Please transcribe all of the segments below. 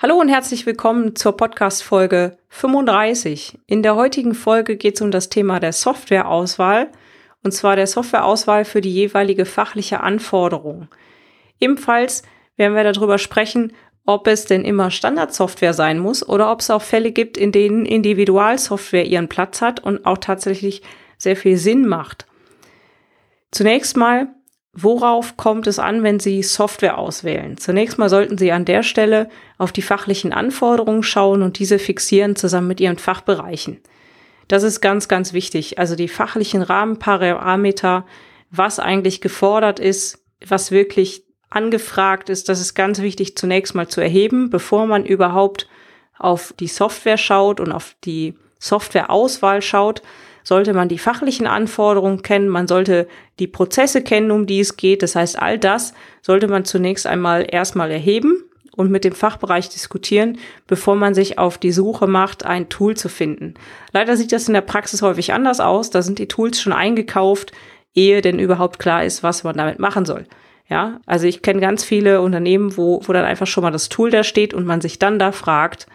Hallo und herzlich willkommen zur Podcast-Folge 35. In der heutigen Folge geht es um das Thema der Softwareauswahl und zwar der Softwareauswahl für die jeweilige fachliche Anforderung. Ebenfalls werden wir darüber sprechen, ob es denn immer Standardsoftware sein muss oder ob es auch Fälle gibt, in denen Individualsoftware ihren Platz hat und auch tatsächlich sehr viel Sinn macht. Zunächst mal Worauf kommt es an, wenn Sie Software auswählen? Zunächst mal sollten Sie an der Stelle auf die fachlichen Anforderungen schauen und diese fixieren zusammen mit Ihren Fachbereichen. Das ist ganz, ganz wichtig. Also die fachlichen Rahmenparameter, was eigentlich gefordert ist, was wirklich angefragt ist, das ist ganz wichtig zunächst mal zu erheben, bevor man überhaupt auf die Software schaut und auf die Softwareauswahl schaut, sollte man die fachlichen Anforderungen kennen, man sollte die Prozesse kennen, um die es geht. Das heißt, all das sollte man zunächst einmal erstmal erheben und mit dem Fachbereich diskutieren, bevor man sich auf die Suche macht, ein Tool zu finden. Leider sieht das in der Praxis häufig anders aus. Da sind die Tools schon eingekauft, ehe denn überhaupt klar ist, was man damit machen soll. Ja, also ich kenne ganz viele Unternehmen, wo, wo dann einfach schon mal das Tool da steht und man sich dann da fragt,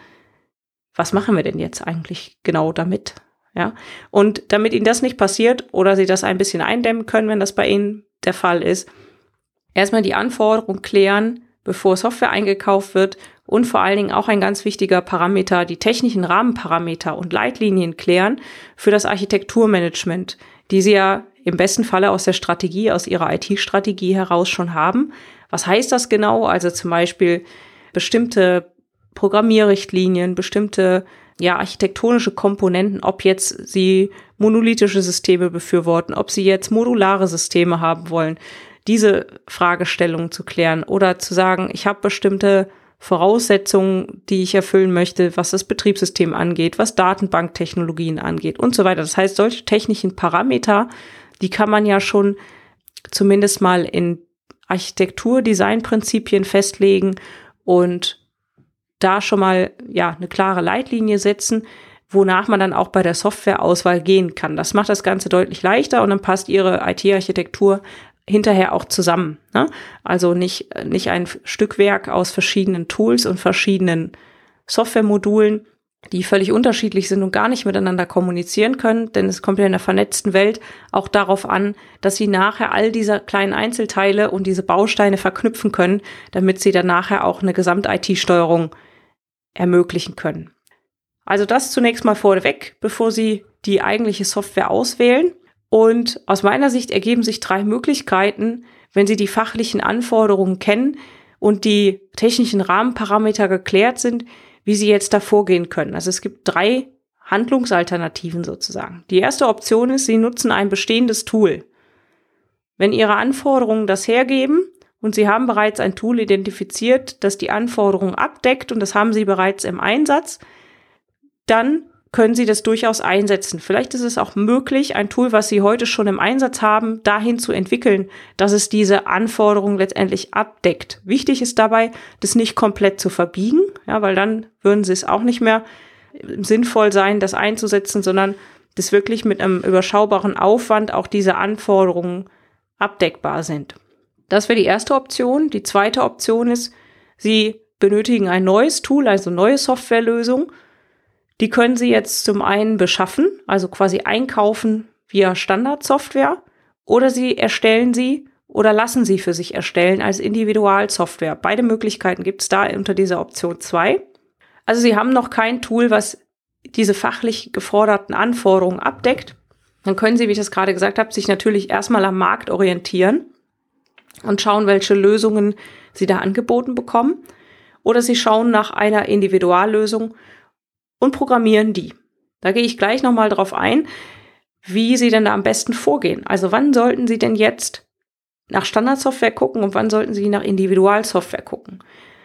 was machen wir denn jetzt eigentlich genau damit? Ja, und damit Ihnen das nicht passiert oder Sie das ein bisschen eindämmen können, wenn das bei Ihnen der Fall ist, erstmal die Anforderung klären, bevor Software eingekauft wird und vor allen Dingen auch ein ganz wichtiger Parameter, die technischen Rahmenparameter und Leitlinien klären für das Architekturmanagement, die Sie ja im besten Falle aus der Strategie, aus Ihrer IT-Strategie heraus schon haben. Was heißt das genau? Also zum Beispiel bestimmte Programmierrichtlinien, bestimmte ja, architektonische Komponenten, ob jetzt sie monolithische Systeme befürworten, ob sie jetzt modulare Systeme haben wollen, diese Fragestellungen zu klären oder zu sagen, ich habe bestimmte Voraussetzungen, die ich erfüllen möchte, was das Betriebssystem angeht, was Datenbanktechnologien angeht und so weiter. Das heißt, solche technischen Parameter, die kann man ja schon zumindest mal in Architektur-Design-Prinzipien festlegen und da schon mal ja eine klare Leitlinie setzen, wonach man dann auch bei der Softwareauswahl gehen kann. Das macht das Ganze deutlich leichter und dann passt Ihre IT-Architektur hinterher auch zusammen. Ne? Also nicht, nicht ein Stückwerk aus verschiedenen Tools und verschiedenen Softwaremodulen, die völlig unterschiedlich sind und gar nicht miteinander kommunizieren können, denn es kommt ja in der vernetzten Welt auch darauf an, dass sie nachher all diese kleinen Einzelteile und diese Bausteine verknüpfen können, damit sie dann nachher auch eine Gesamt-IT-Steuerung ermöglichen können. Also das zunächst mal vorweg, bevor Sie die eigentliche Software auswählen. Und aus meiner Sicht ergeben sich drei Möglichkeiten, wenn Sie die fachlichen Anforderungen kennen und die technischen Rahmenparameter geklärt sind, wie Sie jetzt da vorgehen können. Also es gibt drei Handlungsalternativen sozusagen. Die erste Option ist, Sie nutzen ein bestehendes Tool. Wenn Ihre Anforderungen das hergeben, und Sie haben bereits ein Tool identifiziert, das die Anforderungen abdeckt und das haben Sie bereits im Einsatz, dann können Sie das durchaus einsetzen. Vielleicht ist es auch möglich, ein Tool, was Sie heute schon im Einsatz haben, dahin zu entwickeln, dass es diese Anforderungen letztendlich abdeckt. Wichtig ist dabei, das nicht komplett zu verbiegen, ja, weil dann würden Sie es auch nicht mehr sinnvoll sein, das einzusetzen, sondern das wirklich mit einem überschaubaren Aufwand auch diese Anforderungen abdeckbar sind. Das wäre die erste Option. Die zweite Option ist, Sie benötigen ein neues Tool, also neue Softwarelösung. Die können Sie jetzt zum einen beschaffen, also quasi einkaufen via Standardsoftware, oder Sie erstellen sie oder lassen sie für sich erstellen als Individualsoftware. Beide Möglichkeiten gibt es da unter dieser Option 2. Also Sie haben noch kein Tool, was diese fachlich geforderten Anforderungen abdeckt. Dann können Sie, wie ich das gerade gesagt habe, sich natürlich erstmal am Markt orientieren und schauen, welche Lösungen sie da angeboten bekommen. Oder sie schauen nach einer Individuallösung und programmieren die. Da gehe ich gleich nochmal drauf ein, wie sie denn da am besten vorgehen. Also wann sollten sie denn jetzt nach Standardsoftware gucken und wann sollten Sie nach Individualsoftware gucken.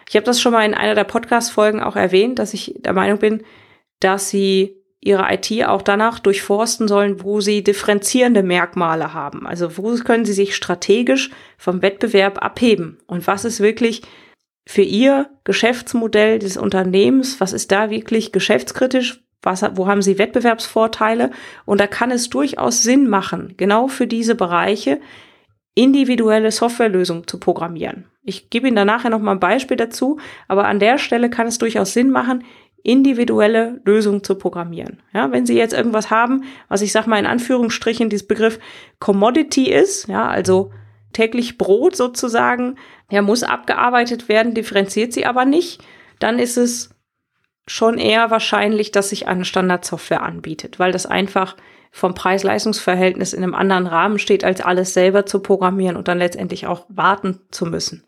Ich habe das schon mal in einer der Podcast-Folgen auch erwähnt, dass ich der Meinung bin, dass Sie Ihre IT auch danach durchforsten sollen, wo Sie differenzierende Merkmale haben. Also wo können Sie sich strategisch vom Wettbewerb abheben und was ist wirklich für Ihr Geschäftsmodell des Unternehmens, was ist da wirklich geschäftskritisch, was, wo haben Sie Wettbewerbsvorteile und da kann es durchaus Sinn machen, genau für diese Bereiche individuelle Softwarelösungen zu programmieren. Ich gebe Ihnen da nachher noch mal ein Beispiel dazu, aber an der Stelle kann es durchaus Sinn machen, individuelle Lösungen zu programmieren. Ja, wenn Sie jetzt irgendwas haben, was ich sag mal in Anführungsstrichen dieses Begriff Commodity ist, ja, also täglich Brot sozusagen, ja, muss abgearbeitet werden, differenziert sie aber nicht, dann ist es schon eher wahrscheinlich, dass sich eine Standardsoftware anbietet, weil das einfach vom Preis-Leistungs-Verhältnis in einem anderen Rahmen steht, als alles selber zu programmieren und dann letztendlich auch warten zu müssen.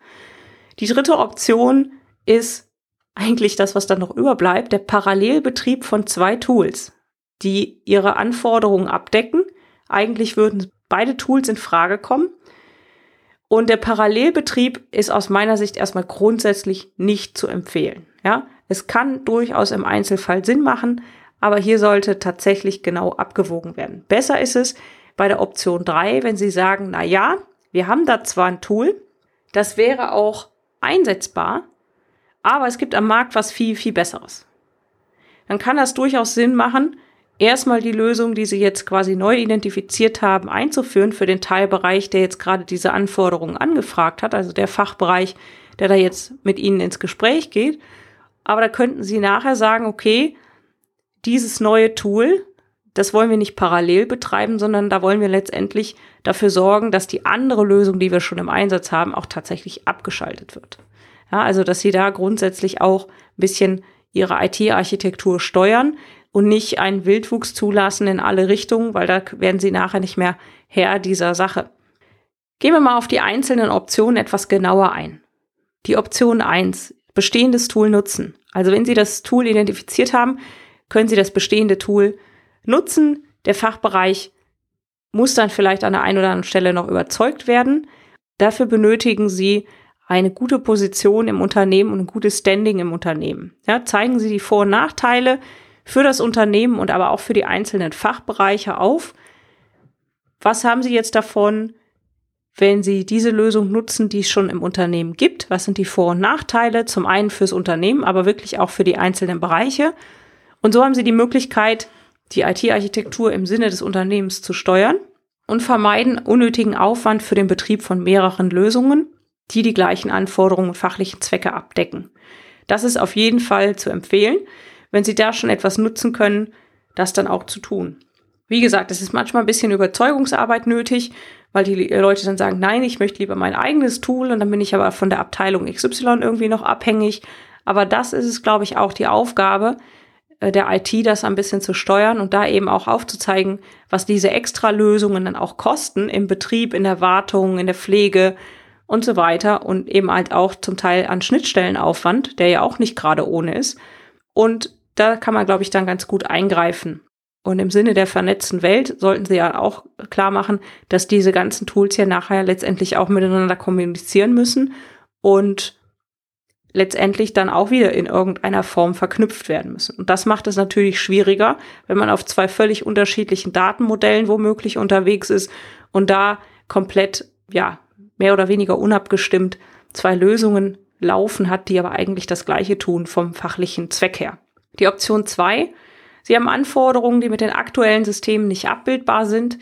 Die dritte Option ist eigentlich das, was dann noch überbleibt, der Parallelbetrieb von zwei Tools, die ihre Anforderungen abdecken. Eigentlich würden beide Tools in Frage kommen. Und der Parallelbetrieb ist aus meiner Sicht erstmal grundsätzlich nicht zu empfehlen. Ja, es kann durchaus im Einzelfall Sinn machen, aber hier sollte tatsächlich genau abgewogen werden. Besser ist es bei der Option 3, wenn Sie sagen, na ja, wir haben da zwar ein Tool, das wäre auch einsetzbar, aber es gibt am Markt was viel, viel Besseres. Dann kann das durchaus Sinn machen, erstmal die Lösung, die Sie jetzt quasi neu identifiziert haben, einzuführen für den Teilbereich, der jetzt gerade diese Anforderungen angefragt hat, also der Fachbereich, der da jetzt mit Ihnen ins Gespräch geht. Aber da könnten Sie nachher sagen, okay, dieses neue Tool, das wollen wir nicht parallel betreiben, sondern da wollen wir letztendlich dafür sorgen, dass die andere Lösung, die wir schon im Einsatz haben, auch tatsächlich abgeschaltet wird. Ja, also, dass sie da grundsätzlich auch ein bisschen ihre IT-Architektur steuern und nicht einen Wildwuchs zulassen in alle Richtungen, weil da werden sie nachher nicht mehr Herr dieser Sache. Gehen wir mal auf die einzelnen Optionen etwas genauer ein. Die Option 1, bestehendes Tool nutzen. Also wenn Sie das Tool identifiziert haben, können Sie das bestehende Tool nutzen. Der Fachbereich muss dann vielleicht an der einen oder anderen Stelle noch überzeugt werden. Dafür benötigen Sie eine gute Position im Unternehmen und ein gutes Standing im Unternehmen. Ja, zeigen Sie die Vor- und Nachteile für das Unternehmen und aber auch für die einzelnen Fachbereiche auf. Was haben Sie jetzt davon, wenn Sie diese Lösung nutzen, die es schon im Unternehmen gibt? Was sind die Vor- und Nachteile? Zum einen fürs Unternehmen, aber wirklich auch für die einzelnen Bereiche. Und so haben Sie die Möglichkeit, die IT-Architektur im Sinne des Unternehmens zu steuern und vermeiden unnötigen Aufwand für den Betrieb von mehreren Lösungen die die gleichen Anforderungen und fachlichen Zwecke abdecken. Das ist auf jeden Fall zu empfehlen, wenn Sie da schon etwas nutzen können, das dann auch zu tun. Wie gesagt, es ist manchmal ein bisschen Überzeugungsarbeit nötig, weil die Leute dann sagen, nein, ich möchte lieber mein eigenes Tool und dann bin ich aber von der Abteilung XY irgendwie noch abhängig. Aber das ist es, glaube ich, auch die Aufgabe der IT, das ein bisschen zu steuern und da eben auch aufzuzeigen, was diese Extra-Lösungen dann auch kosten im Betrieb, in der Wartung, in der Pflege, und so weiter und eben halt auch zum Teil an Schnittstellenaufwand, der ja auch nicht gerade ohne ist. Und da kann man, glaube ich, dann ganz gut eingreifen. Und im Sinne der vernetzten Welt sollten Sie ja auch klar machen, dass diese ganzen Tools ja nachher letztendlich auch miteinander kommunizieren müssen und letztendlich dann auch wieder in irgendeiner Form verknüpft werden müssen. Und das macht es natürlich schwieriger, wenn man auf zwei völlig unterschiedlichen Datenmodellen womöglich unterwegs ist und da komplett, ja, mehr oder weniger unabgestimmt zwei Lösungen laufen hat, die aber eigentlich das gleiche tun vom fachlichen Zweck her. Die Option zwei: Sie haben Anforderungen, die mit den aktuellen Systemen nicht abbildbar sind.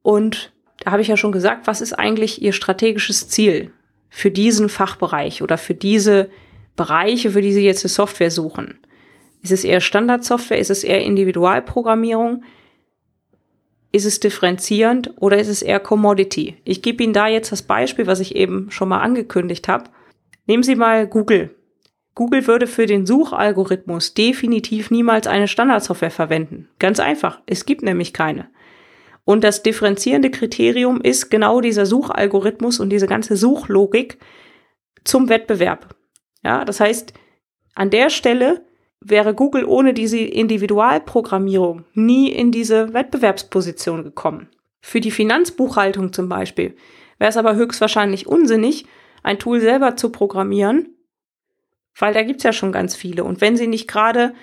Und da habe ich ja schon gesagt, was ist eigentlich Ihr strategisches Ziel für diesen Fachbereich oder für diese Bereiche, für die Sie jetzt eine Software suchen? Ist es eher Standardsoftware? Ist es eher Individualprogrammierung? Ist es differenzierend oder ist es eher Commodity? Ich gebe Ihnen da jetzt das Beispiel, was ich eben schon mal angekündigt habe. Nehmen Sie mal Google. Google würde für den Suchalgorithmus definitiv niemals eine Standardsoftware verwenden. Ganz einfach. Es gibt nämlich keine. Und das differenzierende Kriterium ist genau dieser Suchalgorithmus und diese ganze Suchlogik zum Wettbewerb. Ja, das heißt, an der Stelle wäre Google ohne diese Individualprogrammierung nie in diese Wettbewerbsposition gekommen. Für die Finanzbuchhaltung zum Beispiel. wäre es aber höchstwahrscheinlich unsinnig, ein Tool selber zu programmieren, weil da gibt's ja schon ganz viele. Und wenn Sie nicht gerade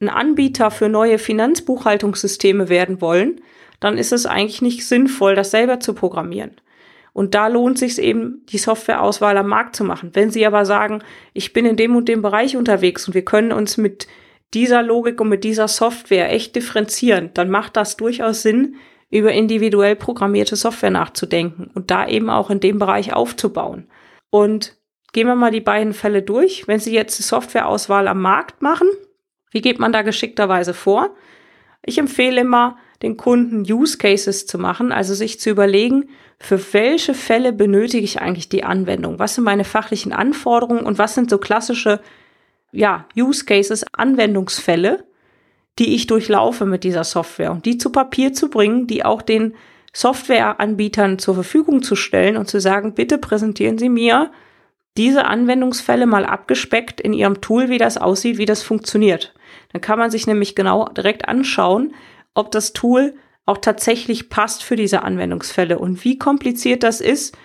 ein Anbieter für neue Finanzbuchhaltungssysteme werden wollen, dann ist es eigentlich nicht sinnvoll, das selber zu programmieren. Und da lohnt sich eben, die Softwareauswahl am Markt zu machen. Wenn Sie aber sagen, ich bin in dem und dem Bereich unterwegs und wir können uns mit dieser Logik und mit dieser Software echt differenzieren, dann macht das durchaus Sinn, über individuell programmierte Software nachzudenken und da eben auch in dem Bereich aufzubauen. Und gehen wir mal die beiden Fälle durch. Wenn Sie jetzt die Softwareauswahl am Markt machen, wie geht man da geschickterweise vor? Ich empfehle immer, den Kunden Use Cases zu machen, also sich zu überlegen, für welche Fälle benötige ich eigentlich die Anwendung? Was sind meine fachlichen Anforderungen und was sind so klassische ja, Use Cases, Anwendungsfälle, die ich durchlaufe mit dieser Software und die zu Papier zu bringen, die auch den Softwareanbietern zur Verfügung zu stellen und zu sagen, bitte präsentieren Sie mir diese Anwendungsfälle mal abgespeckt in Ihrem Tool, wie das aussieht, wie das funktioniert. Dann kann man sich nämlich genau direkt anschauen, ob das Tool auch tatsächlich passt für diese Anwendungsfälle und wie kompliziert das ist,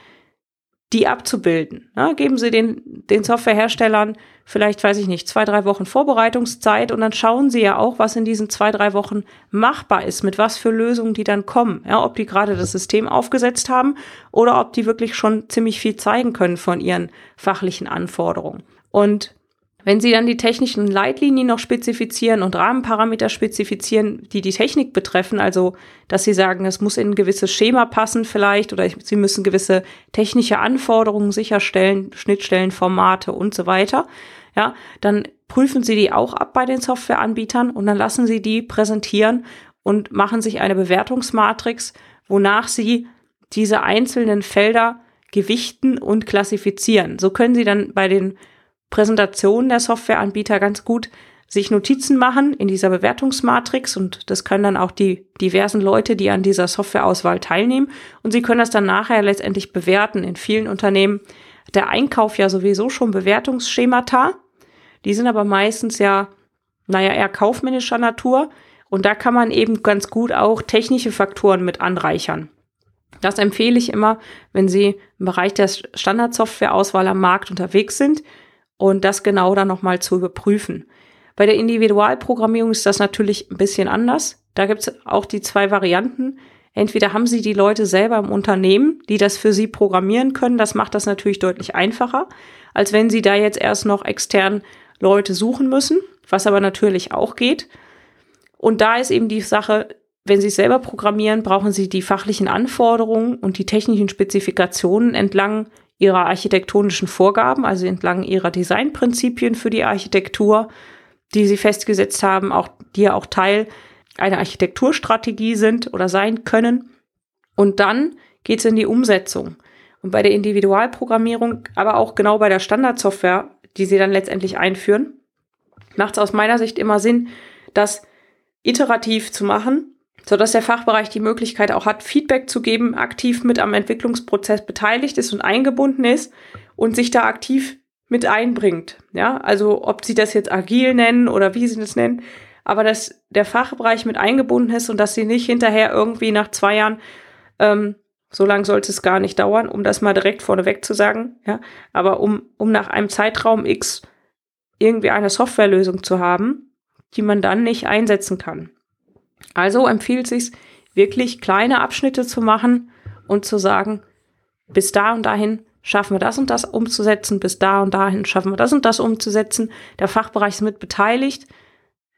die abzubilden. Na, geben Sie den, den Softwareherstellern vielleicht, weiß ich nicht, zwei, drei Wochen Vorbereitungszeit und dann schauen Sie ja auch, was in diesen zwei, drei Wochen machbar ist, mit was für Lösungen die dann kommen. Ja, ob die gerade das System aufgesetzt haben oder ob die wirklich schon ziemlich viel zeigen können von ihren fachlichen Anforderungen. Und wenn Sie dann die technischen Leitlinien noch spezifizieren und Rahmenparameter spezifizieren, die die Technik betreffen, also dass Sie sagen, es muss in ein gewisses Schema passen vielleicht oder Sie müssen gewisse technische Anforderungen sicherstellen, Schnittstellen, Formate und so weiter, ja, dann prüfen Sie die auch ab bei den Softwareanbietern und dann lassen Sie die präsentieren und machen sich eine Bewertungsmatrix, wonach Sie diese einzelnen Felder gewichten und klassifizieren. So können Sie dann bei den Präsentation der Softwareanbieter ganz gut sich Notizen machen in dieser Bewertungsmatrix und das können dann auch die diversen Leute, die an dieser Softwareauswahl teilnehmen und sie können das dann nachher letztendlich bewerten. In vielen Unternehmen der Einkauf ja sowieso schon Bewertungsschemata. Die sind aber meistens ja, naja, eher kaufmännischer Natur und da kann man eben ganz gut auch technische Faktoren mit anreichern. Das empfehle ich immer, wenn Sie im Bereich der Standardsoftwareauswahl am Markt unterwegs sind, und das genau dann nochmal zu überprüfen. Bei der Individualprogrammierung ist das natürlich ein bisschen anders. Da gibt es auch die zwei Varianten. Entweder haben Sie die Leute selber im Unternehmen, die das für Sie programmieren können. Das macht das natürlich deutlich einfacher, als wenn Sie da jetzt erst noch extern Leute suchen müssen, was aber natürlich auch geht. Und da ist eben die Sache, wenn Sie selber programmieren, brauchen Sie die fachlichen Anforderungen und die technischen Spezifikationen entlang ihrer architektonischen Vorgaben, also entlang ihrer Designprinzipien für die Architektur, die sie festgesetzt haben, auch, die ja auch Teil einer Architekturstrategie sind oder sein können. Und dann geht es in die Umsetzung. Und bei der Individualprogrammierung, aber auch genau bei der Standardsoftware, die sie dann letztendlich einführen, macht es aus meiner Sicht immer Sinn, das iterativ zu machen so dass der Fachbereich die Möglichkeit auch hat, Feedback zu geben, aktiv mit am Entwicklungsprozess beteiligt ist und eingebunden ist und sich da aktiv mit einbringt. Ja, also ob sie das jetzt agil nennen oder wie sie das nennen, aber dass der Fachbereich mit eingebunden ist und dass sie nicht hinterher irgendwie nach zwei Jahren, ähm, so lange sollte es gar nicht dauern, um das mal direkt vorneweg zu sagen, ja, aber um, um nach einem Zeitraum X irgendwie eine Softwarelösung zu haben, die man dann nicht einsetzen kann. Also empfiehlt sich wirklich kleine Abschnitte zu machen und zu sagen, bis da und dahin schaffen wir das und das umzusetzen, bis da und dahin schaffen wir das und das umzusetzen. Der Fachbereich ist mit beteiligt.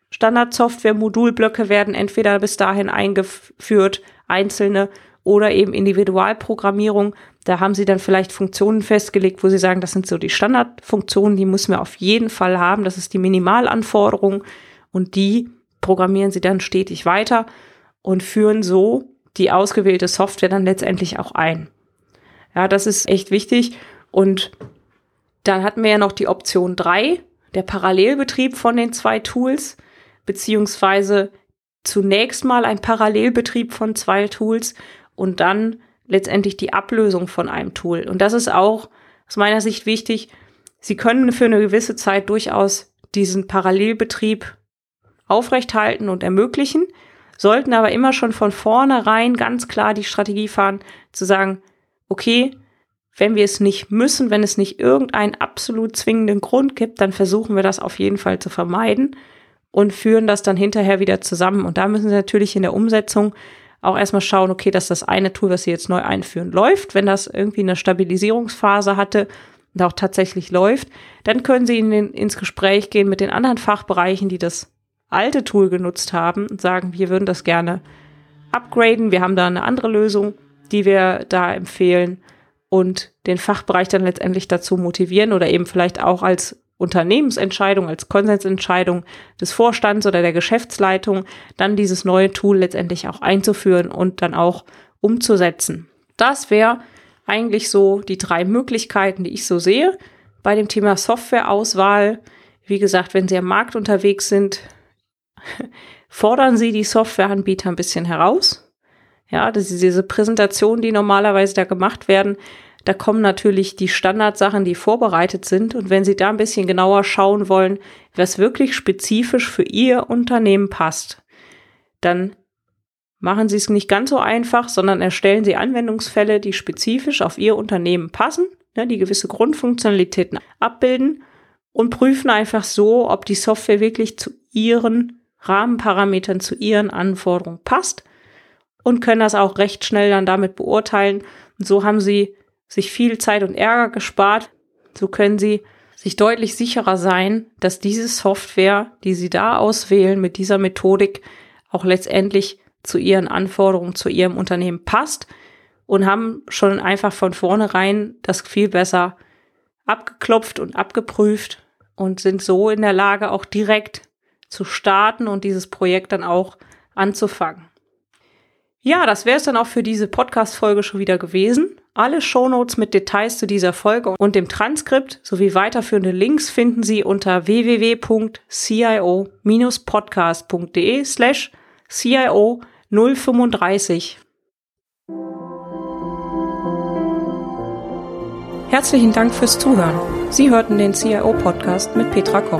Standardsoftware, Modulblöcke werden entweder bis dahin eingeführt, einzelne oder eben Individualprogrammierung. Da haben sie dann vielleicht Funktionen festgelegt, wo sie sagen, das sind so die Standardfunktionen, die müssen wir auf jeden Fall haben. Das ist die Minimalanforderung und die programmieren sie dann stetig weiter und führen so die ausgewählte Software dann letztendlich auch ein. Ja, das ist echt wichtig. Und dann hatten wir ja noch die Option drei, der Parallelbetrieb von den zwei Tools, beziehungsweise zunächst mal ein Parallelbetrieb von zwei Tools und dann letztendlich die Ablösung von einem Tool. Und das ist auch aus meiner Sicht wichtig. Sie können für eine gewisse Zeit durchaus diesen Parallelbetrieb aufrechthalten und ermöglichen, sollten aber immer schon von vornherein ganz klar die Strategie fahren, zu sagen, okay, wenn wir es nicht müssen, wenn es nicht irgendeinen absolut zwingenden Grund gibt, dann versuchen wir das auf jeden Fall zu vermeiden und führen das dann hinterher wieder zusammen. Und da müssen Sie natürlich in der Umsetzung auch erstmal schauen, okay, dass das eine Tool, was Sie jetzt neu einführen, läuft. Wenn das irgendwie eine Stabilisierungsphase hatte und auch tatsächlich läuft, dann können Sie in den, ins Gespräch gehen mit den anderen Fachbereichen, die das alte Tool genutzt haben und sagen, wir würden das gerne upgraden. Wir haben da eine andere Lösung, die wir da empfehlen und den Fachbereich dann letztendlich dazu motivieren oder eben vielleicht auch als Unternehmensentscheidung, als Konsensentscheidung des Vorstands oder der Geschäftsleitung, dann dieses neue Tool letztendlich auch einzuführen und dann auch umzusetzen. Das wäre eigentlich so die drei Möglichkeiten, die ich so sehe bei dem Thema Softwareauswahl. Wie gesagt, wenn Sie am Markt unterwegs sind, fordern Sie die Softwareanbieter ein bisschen heraus. Ja, das ist diese Präsentation, die normalerweise da gemacht werden, da kommen natürlich die Standardsachen, die vorbereitet sind. Und wenn Sie da ein bisschen genauer schauen wollen, was wirklich spezifisch für Ihr Unternehmen passt, dann machen Sie es nicht ganz so einfach, sondern erstellen Sie Anwendungsfälle, die spezifisch auf Ihr Unternehmen passen, ne, die gewisse Grundfunktionalitäten abbilden und prüfen einfach so, ob die Software wirklich zu Ihren Rahmenparametern, zu Ihren Anforderungen passt und können das auch recht schnell dann damit beurteilen. Und so haben Sie sich viel Zeit und Ärger gespart. So können Sie sich deutlich sicherer sein, dass diese Software, die Sie da auswählen mit dieser Methodik, auch letztendlich zu Ihren Anforderungen, zu Ihrem Unternehmen passt und haben schon einfach von vornherein das viel besser abgeklopft und abgeprüft und sind so in der Lage, auch direkt zu starten und dieses Projekt dann auch anzufangen. Ja, das wäre es dann auch für diese Podcast-Folge schon wieder gewesen. Alle Shownotes mit Details zu dieser Folge und dem Transkript sowie weiterführende Links finden Sie unter www.cio-podcast.de slash CIO 035. Herzlichen Dank fürs Zuhören. Sie hörten den CIO-Podcast mit Petra Koch.